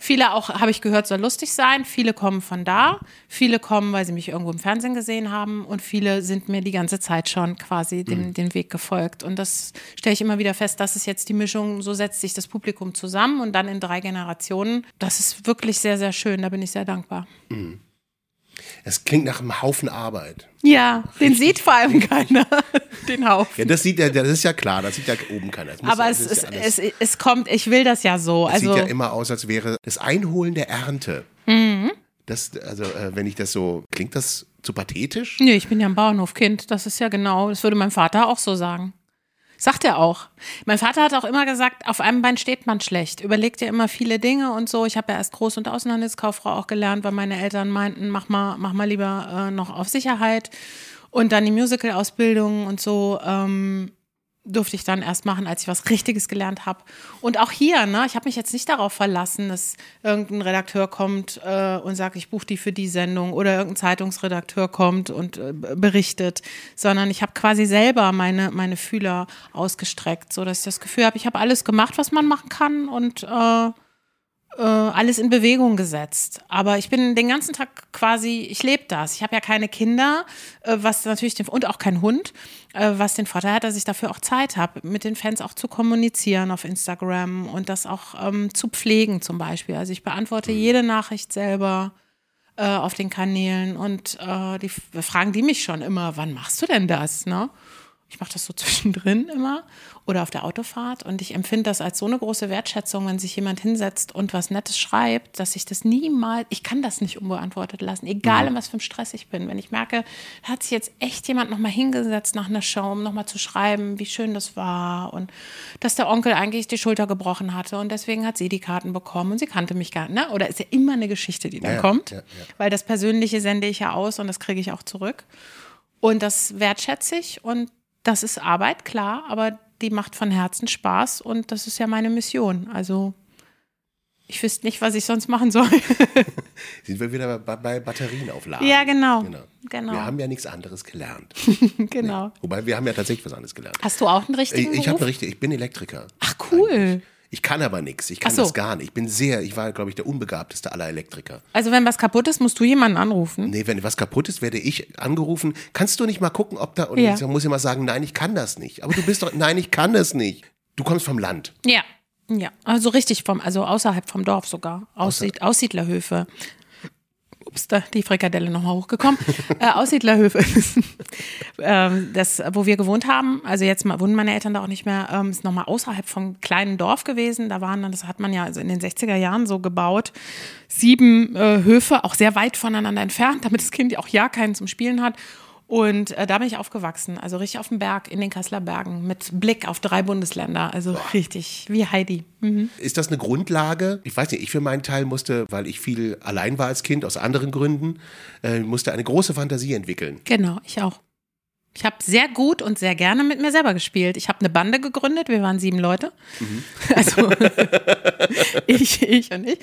Viele auch, habe ich gehört, soll lustig sein. Viele kommen von da. Viele kommen, weil sie mich irgendwo im Fernsehen gesehen haben. Und viele sind mir die ganze Zeit schon quasi den, den Weg gefolgt. Und das stelle ich immer wieder fest, das ist jetzt die Mischung. So setzt sich das Publikum zusammen und dann in drei Generationen. Das ist wirklich sehr, sehr schön. Da bin ich sehr dankbar. Es klingt nach einem Haufen Arbeit. Ja, den sieht vor allem keiner, den Haufen. Ja, das sieht ja, das ist ja klar, das sieht ja oben keiner. Aber ja, es, ist ja es, es kommt, ich will das ja so. Es Also, sieht ja immer aus, als wäre das Einholen der Ernte. Mhm. Das, also, äh, wenn ich das so, klingt das zu pathetisch? Nee, ich bin ja ein Bauernhofkind. Das ist ja genau, das würde mein Vater auch so sagen. Sagt er auch. Mein Vater hat auch immer gesagt, auf einem Bein steht man schlecht. Überlegt ja immer viele Dinge und so. Ich habe ja erst Groß- und Außenhandelskauffrau auch gelernt, weil meine Eltern meinten, mach mal, mach mal lieber äh, noch auf Sicherheit. Und dann die Musical-Ausbildung und so. Ähm, durfte ich dann erst machen, als ich was Richtiges gelernt habe. Und auch hier, ne, ich habe mich jetzt nicht darauf verlassen, dass irgendein Redakteur kommt äh, und sagt, ich buche die für die Sendung oder irgendein Zeitungsredakteur kommt und äh, berichtet, sondern ich habe quasi selber meine, meine Fühler ausgestreckt, so dass ich das Gefühl habe, ich habe alles gemacht, was man machen kann und äh, äh, alles in Bewegung gesetzt. Aber ich bin den ganzen Tag quasi, ich lebe das. Ich habe ja keine Kinder, äh, was natürlich den, und auch keinen Hund, äh, was den Vorteil hat, dass ich dafür auch Zeit habe, mit den Fans auch zu kommunizieren auf Instagram und das auch ähm, zu pflegen zum Beispiel. Also ich beantworte jede Nachricht selber äh, auf den Kanälen und die fragen die mich schon immer, wann machst du denn das? Ne? Ich mache das so zwischendrin immer oder auf der Autofahrt und ich empfinde das als so eine große Wertschätzung, wenn sich jemand hinsetzt und was Nettes schreibt, dass ich das niemals, ich kann das nicht unbeantwortet lassen, egal in was für einem Stress ich bin. Wenn ich merke, da hat sich jetzt echt jemand nochmal hingesetzt nach einer Show, um nochmal zu schreiben, wie schön das war und dass der Onkel eigentlich die Schulter gebrochen hatte und deswegen hat sie die Karten bekommen und sie kannte mich gar nicht, ne? oder ist ja immer eine Geschichte, die dann Ja, kommt, ja, ja. weil das Persönliche sende ich ja aus und das kriege ich auch zurück. Und das wertschätze ich und das ist Arbeit, klar, aber die macht von Herzen Spaß und das ist ja meine Mission. Also ich wüsste nicht, was ich sonst machen soll. Sind wir wieder bei, bei Batterien aufladen. ja, genau. Genau. Genau. Wir haben ja nichts anderes gelernt. genau. Wobei, wir haben ja tatsächlich was anderes gelernt. Hast du auch einen richtigen Ich, ich habe Beruf? richtig, ich bin Elektriker. Ach, cool. Ich kann aber nichts. Ich kann so. das gar nicht. Ich bin sehr, ich war, glaube ich, der unbegabteste aller Elektriker. Also wenn was kaputt ist, musst du jemanden anrufen. Nee, wenn was kaputt ist, werde ich angerufen. Kannst du nicht mal gucken, ob da. Und Ja. ich muss immer sagen, nein, ich kann das nicht. Aber du bist doch, nein, ich kann das nicht. Du kommst vom Land. Ja. Ja, also richtig vom, also außerhalb vom Dorf sogar. Aussied, Aussiedlerhöfe. Ups, da die Frikadelle nochmal hochgekommen. äh, Aussiedlerhöfe. ähm, das, wo wir gewohnt haben, also jetzt mal, wohnen meine Eltern da auch nicht mehr, ähm, ist nochmal außerhalb vom kleinen Dorf gewesen. Da waren dann, das hat man ja also in den 60er Jahren so gebaut, sieben äh, Höfe, auch sehr weit voneinander entfernt, damit das Kind auch ja keinen zum Spielen hat. Und äh, da bin ich aufgewachsen, also richtig auf dem Berg, in den Kasseler Bergen, mit Blick auf drei Bundesländer, also richtig wie Heidi. Mhm. Ist das eine Grundlage? Ich weiß nicht, ich für meinen Teil musste, weil ich viel allein war als Kind, aus anderen Gründen, äh, musste eine große Fantasie entwickeln. Genau, ich auch. Ich habe sehr gut und sehr gerne mit mir selber gespielt. Ich habe eine Bande gegründet, wir waren sieben Leute. Also ich, ich und ich.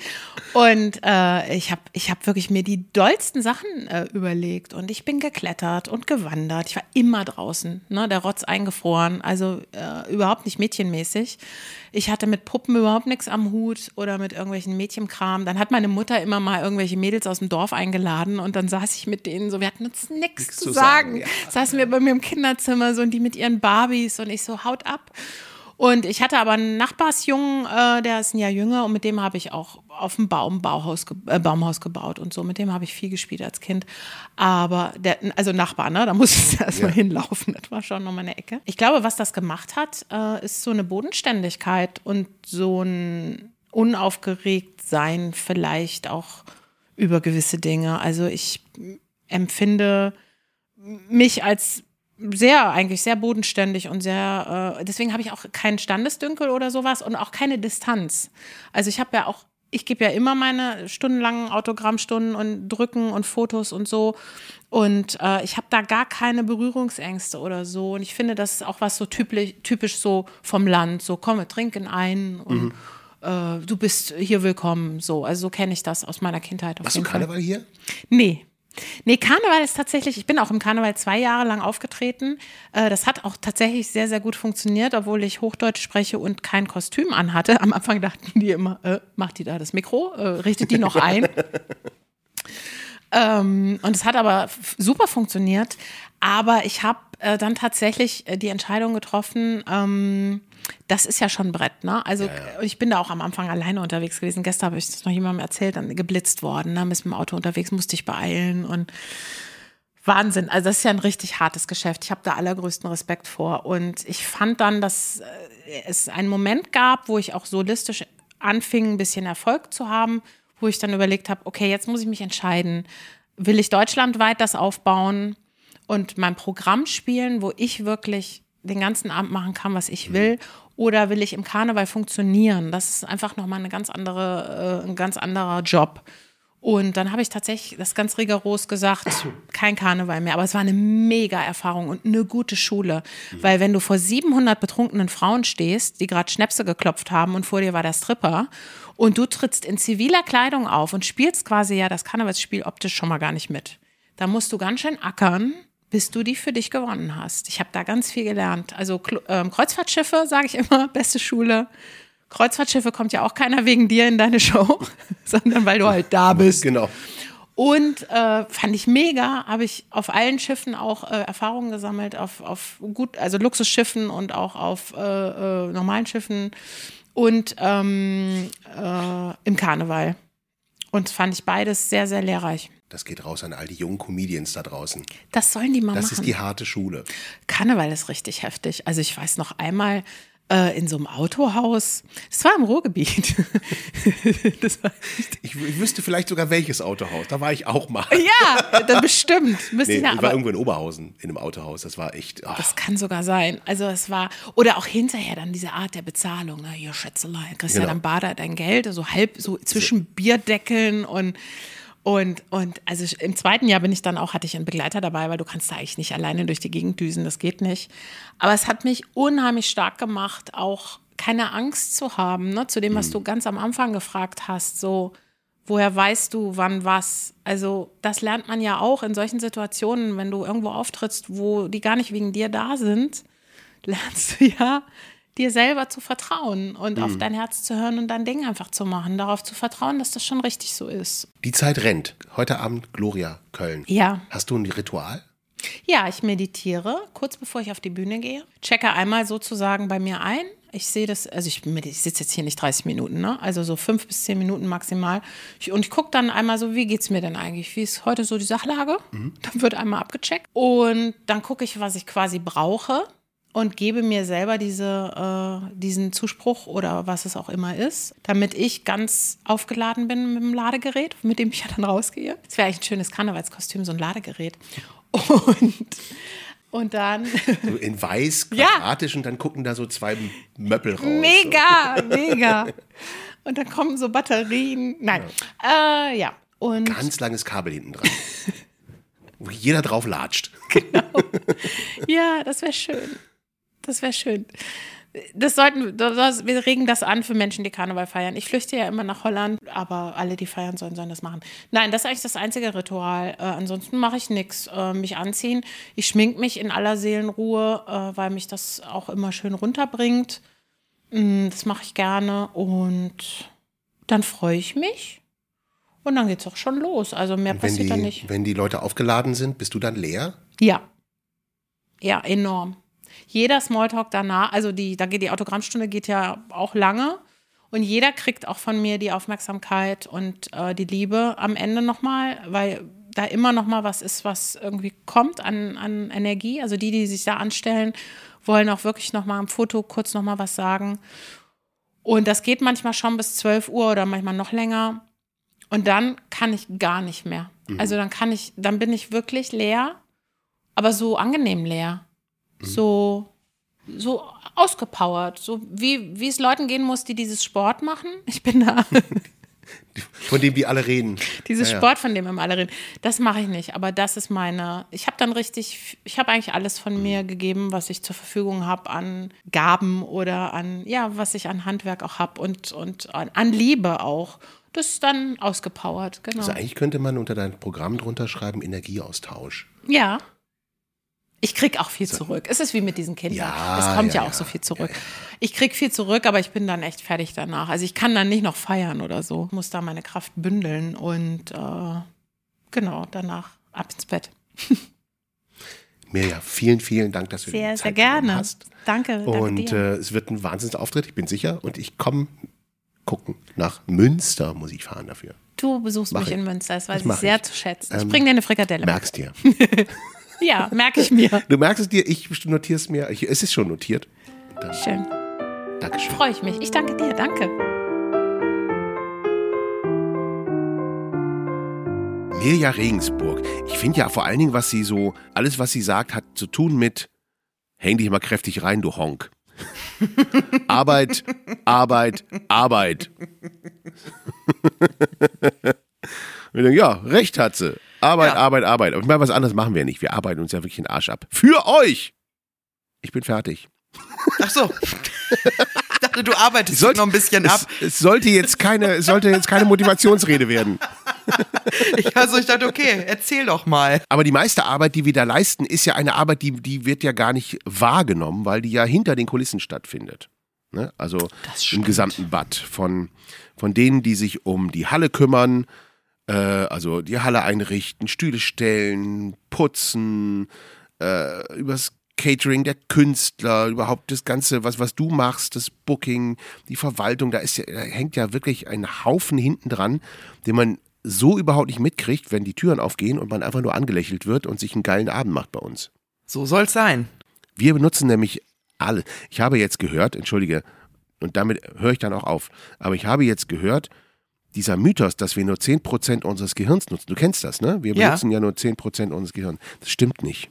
Und äh, ich habe ich hab wirklich mir die dollsten Sachen äh, überlegt. Und ich bin geklettert und gewandert. Ich war immer draußen, ne? der Rotz eingefroren, also äh, überhaupt nicht mädchenmäßig. Ich hatte mit Puppen überhaupt nichts am Hut oder mit irgendwelchen Mädchenkram. Dann hat meine Mutter immer mal irgendwelche Mädels aus dem Dorf eingeladen und dann saß ich mit denen so, wir hatten uns nichts zu sagen. sagen, ja. Saßen wir bei mir im Kinderzimmer so und die mit ihren Barbies und ich so, haut ab. Und ich hatte aber einen Nachbarsjungen, äh, der ist ein Jahr jünger und mit dem habe ich auch auf dem Baum, Bauhaus, äh, Baumhaus gebaut und so. Mit dem habe ich viel gespielt als Kind. Aber der, also Nachbar, ne? Da musste ich erst mal Ja. hinlaufen. Das war schon nochmal eine Ecke. Ich glaube, was das gemacht hat, äh, ist so eine Bodenständigkeit und so ein Unaufgeregtsein vielleicht auch über gewisse Dinge. Also ich empfinde mich als sehr, eigentlich sehr bodenständig und sehr, äh, deswegen habe ich auch keinen Standesdünkel oder sowas und auch keine Distanz. Also ich habe ja auch, ich gebe ja immer meine stundenlangen Autogrammstunden und Drücken und Fotos und so. Und äh, ich habe da gar keine Berührungsängste oder so. Und ich finde, das ist auch was so typisch, typisch so vom Land. So, komm, wir trinken ein und äh, du bist hier willkommen. So, also so kenne ich das aus meiner Kindheit. Auf Hast du. Karneval hier? Nee. Nee, Karneval ist tatsächlich, ich bin auch im Karneval zwei Jahre lang aufgetreten. Äh, das hat auch tatsächlich sehr, sehr gut funktioniert, obwohl ich Hochdeutsch spreche und kein Kostüm anhatte. Am Anfang dachten die immer, äh, macht die da das Mikro, äh, richtet die noch ein. ähm, und es hat aber super funktioniert. Aber ich habe äh, dann tatsächlich äh, die Entscheidung getroffen, ähm, das ist ja schon ein Brett, ne? Also äh, ich bin da auch am Anfang alleine unterwegs gewesen. Gestern habe ich das noch jemandem erzählt, dann geblitzt worden, ne? Mit dem Auto unterwegs, musste ich beeilen und Wahnsinn. Also das ist ja ein richtig hartes Geschäft. Ich habe da allergrößten Respekt vor. Und ich fand dann, dass äh, es einen Moment gab, wo ich auch solistisch anfing, ein bisschen Erfolg zu haben, wo ich dann überlegt habe, okay, jetzt muss ich mich entscheiden. Will ich deutschlandweit das aufbauen und mein Programm spielen, wo ich wirklich den ganzen Abend machen kann, was ich will? Oder will ich im Karneval funktionieren? Das ist einfach nochmal eine ganz andere, äh, ein ganz anderer Job. Und dann habe ich tatsächlich das ganz rigoros gesagt, kein Karneval mehr. Aber es war eine mega Erfahrung und eine gute Schule. Weil wenn du vor 700 betrunkenen Frauen stehst, die gerade Schnäpse geklopft haben und vor dir war der Stripper und du trittst in ziviler Kleidung auf und spielst quasi ja das Karnevalsspiel optisch schon mal gar nicht mit. Da musst du ganz schön ackern, bis du die für dich gewonnen hast. Ich habe da ganz viel gelernt. Also ähm, Kreuzfahrtschiffe, sage ich immer, beste Schule. Kreuzfahrtschiffe kommt ja auch keiner wegen dir in deine Show, sondern weil du halt da bist. Genau. Und äh, fand ich mega, habe ich auf allen Schiffen auch äh, Erfahrungen gesammelt, auf, auf gut, also Luxusschiffen und auch auf äh, äh, normalen Schiffen und ähm, äh, im Karneval. Und fand ich beides sehr, sehr lehrreich. Das geht raus an all die jungen Comedians da draußen. Das sollen die mal Das machen. ist die harte Schule. Karneval ist richtig heftig. Also ich weiß noch einmal äh, in so einem Autohaus, das war im Ruhrgebiet. das war, Ich, ich wüsste vielleicht sogar welches Autohaus. Da war ich auch mal. ja, das bestimmt. Müsste Nee, ich, ich nach, war aber irgendwo in Oberhausen in einem Autohaus. Das war echt. ach, das kann sogar sein. Also es war, oder auch hinterher dann diese Art der Bezahlung. Ne? Hier, Schätzelein, kriegst ja Genau. dann Bader dein Geld, so halb, so zwischen Bierdeckeln und und, und also im zweiten Jahr bin ich dann auch, hatte ich einen Begleiter dabei, weil du kannst da eigentlich nicht alleine durch die Gegend düsen, das geht nicht. Aber es hat mich unheimlich stark gemacht, auch keine Angst zu haben, ne? zu dem, was du ganz am Anfang gefragt hast, so, woher weißt du, wann was? Also das lernt man ja auch in solchen Situationen, wenn du irgendwo auftrittst, wo die gar nicht wegen dir da sind, lernst du ja, dir selber zu vertrauen und auf dein Herz zu hören und dein Ding einfach zu machen, darauf zu vertrauen, dass das schon richtig so ist. Die Zeit rennt. Heute Abend Gloria Köln. Ja. Hast du ein Ritual? Ja, ich meditiere kurz bevor ich auf die Bühne gehe. Checke einmal sozusagen bei mir ein. Ich sehe das, also ich, ich sitze jetzt hier nicht 30 Minuten, ne? Also so fünf bis zehn Minuten maximal. Ich, und ich gucke dann einmal so, wie geht's mir denn eigentlich? Wie ist heute so die Sachlage? Dann wird einmal abgecheckt. Und dann gucke ich, was ich quasi brauche und gebe mir selber diese, äh, diesen Zuspruch oder was es auch immer ist, damit ich ganz aufgeladen bin mit dem Ladegerät, mit dem ich ja dann rausgehe. Das wäre eigentlich ein schönes Karnevalskostüm, so ein Ladegerät. Und, und dann So in weiß, Ja. quadratisch und dann gucken da so zwei Möppel raus. mega, mega. Und dann kommen so Batterien. Nein. Äh, ja. Und So. Ganz langes Kabel hinten dran. Wo jeder drauf latscht. ja, das wäre schön. Das wäre schön. Das sollten, das, wir regen das an für Menschen, die Karneval feiern. Ich flüchte ja immer nach Holland, aber alle, die feiern sollen, sollen das machen. Nein, das ist eigentlich das einzige Ritual. Äh, ansonsten mache ich nichts. Äh, mich anziehen. Ich schmink mich in aller Seelenruhe, äh, weil mich das auch immer schön runterbringt. Mm, das mache ich gerne und dann freue ich mich. Und dann geht's auch schon los. Also mehr passiert da die, nicht. wenn die Leute aufgeladen sind, bist du dann leer? Ja. Ja, enorm. Jeder Smalltalk danach, also die, da geht die Autogrammstunde geht ja auch lange. Und jeder kriegt auch von mir die Aufmerksamkeit und äh, die Liebe am Ende nochmal, weil da immer nochmal was ist, was irgendwie kommt an, an Energie. Also die, die sich da anstellen, wollen auch wirklich nochmal am Foto kurz nochmal was sagen. Und das geht manchmal schon bis 12 Uhr oder manchmal noch länger. Und dann kann ich gar nicht mehr. Also dann kann ich, dann bin ich wirklich leer, aber so angenehm leer. So, so ausgepowert. So wie, wie es Leuten gehen muss, die dieses Sport machen. Ich bin da. Von dem die alle reden. Dieses Ja, ja. Sport, von dem immer alle reden, das mache ich nicht. Aber das ist meine. Ich habe dann richtig, ich habe eigentlich alles von mir gegeben, was ich zur Verfügung habe an Gaben oder an, ja, was ich an Handwerk auch habe und, und an, an Liebe auch. Das ist dann ausgepowert, genau. Also eigentlich könnte man unter dein Programm drunter schreiben Energieaustausch. Ja. Ich krieg auch viel zurück. Es ist wie mit diesen Kindern. Ja, es kommt ja, ja, auch so ja. viel zurück. Ich krieg viel zurück, aber ich bin dann echt fertig danach. Also ich kann dann nicht noch feiern oder so. Ich muss da meine Kraft bündeln und äh, genau, danach ab ins Bett. Mirja, vielen, vielen Dank, dass du Sehr, die sehr Zeit genommen gerne. hast. Danke, danke Und dir. äh, es wird ein Wahnsinnsauftritt, ich bin sicher. Und ich komme gucken. Nach Münster muss ich fahren dafür. Du besuchst mach mich ich. in Münster, das weiß Das ich sehr ich. zu schätzen. Ich Ähm, bring dir eine Frikadelle. Merkst dir. Ja, merke ich mir. Du merkst es dir, ich notiere es mir. Ich, es ist schon notiert. Schön. Dankeschön. Freue ich mich. Ich danke dir. Danke. Mirja Regensburg. Ich finde ja vor allen Dingen, was sie so, alles, was sie sagt, hat zu tun mit häng dich mal kräftig rein, du Honk. Arbeit, Arbeit, Arbeit. Und ich denke, ja, recht hat sie. Arbeit, Ja. Arbeit, Arbeit. Ich meine, was anderes machen wir nicht. Wir arbeiten uns ja wirklich den Arsch ab. Für euch! Ich bin fertig. Ach so. Ich dachte, du arbeitest Sollte- noch ein bisschen ab. Es, es sollte jetzt keine, es sollte jetzt keine Motivationsrede werden. Ich, also ich dachte, okay, erzähl doch mal. Aber die meiste Arbeit, die wir da leisten, ist ja eine Arbeit, die, die wird ja gar nicht wahrgenommen, weil die ja hinter den Kulissen stattfindet. Ne? Also im gesamten Bad. Von, von denen, die sich um die Halle kümmern, äh, also die Halle einrichten, Stühle stellen, putzen, äh, übers Catering der Künstler, überhaupt das Ganze, was, was du machst, das Booking, die Verwaltung, da, ist ja, da hängt ja wirklich ein Haufen hinten dran, den man so überhaupt nicht mitkriegt, wenn die Türen aufgehen und man einfach nur angelächelt wird und sich einen geilen Abend macht bei uns. So soll's sein. Wir benutzen nämlich alle. Ich habe jetzt gehört, entschuldige, und damit höre ich dann auch auf, aber ich habe jetzt gehört, dieser Mythos, dass wir nur 10% unseres Gehirns nutzen, du kennst das, ne? Wir Ja. benutzen ja nur 10% unseres Gehirns. Das stimmt nicht.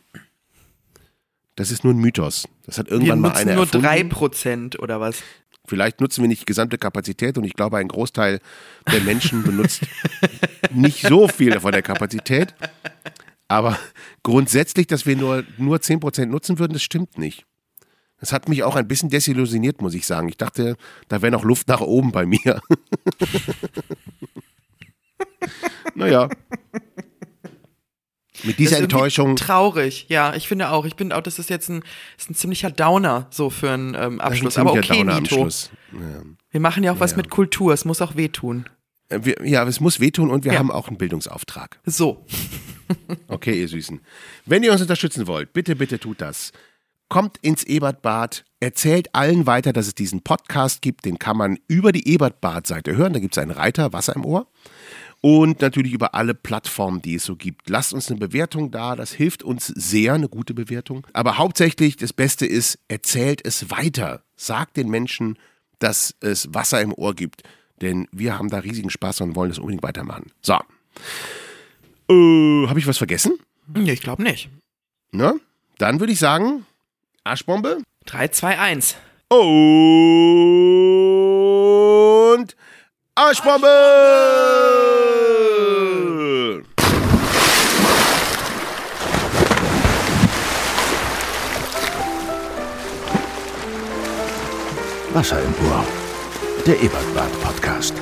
Das ist nur ein Mythos. Das hat Wir irgendwann mal nutzen einer nur erfunden. drei Prozent oder was? Vielleicht nutzen wir nicht die gesamte Kapazität und ich glaube, ein Großteil der Menschen benutzt nicht so viel von der Kapazität. Aber grundsätzlich, dass wir nur, nur 10% nutzen würden, das stimmt nicht. Das hat mich auch ein bisschen desillusioniert, muss ich sagen. Ich dachte, da wäre noch Luft nach oben bei mir. naja. Mit dieser Enttäuschung. Traurig, ja, ich finde auch. Ich bin auch, das ist jetzt ein, ist ein ziemlicher Downer so für einen ähm, ist ein Abschluss. Aber okay, Downer am Nito. Schluss. Ja. Wir machen ja auch was Ja. mit Kultur. Es muss auch wehtun. Äh, Wir, ja, es muss wehtun und wir Ja. haben auch einen Bildungsauftrag. So. Okay, ihr Süßen. Wenn ihr uns unterstützen wollt, bitte, bitte tut das. Kommt ins Ebertbad, erzählt allen weiter, dass es diesen Podcast gibt. Den kann man über die Ebertbad-Seite hören. Da gibt es einen Reiter, Wasser im Ohr. Und natürlich über alle Plattformen, die es so gibt. Lasst uns eine Bewertung da, das hilft uns sehr, eine gute Bewertung. Aber hauptsächlich das Beste ist, erzählt es weiter. Sagt den Menschen, dass es Wasser im Ohr gibt. Denn wir haben da riesigen Spaß und wollen das unbedingt weitermachen. So. Äh, Habe ich was vergessen? Nee, ich glaube nicht. Ne? Dann würde ich sagen, Arschbombe 3, 2, 1. und Arschbombe! Wasser im Ohr. Der Ebertbad Podcast.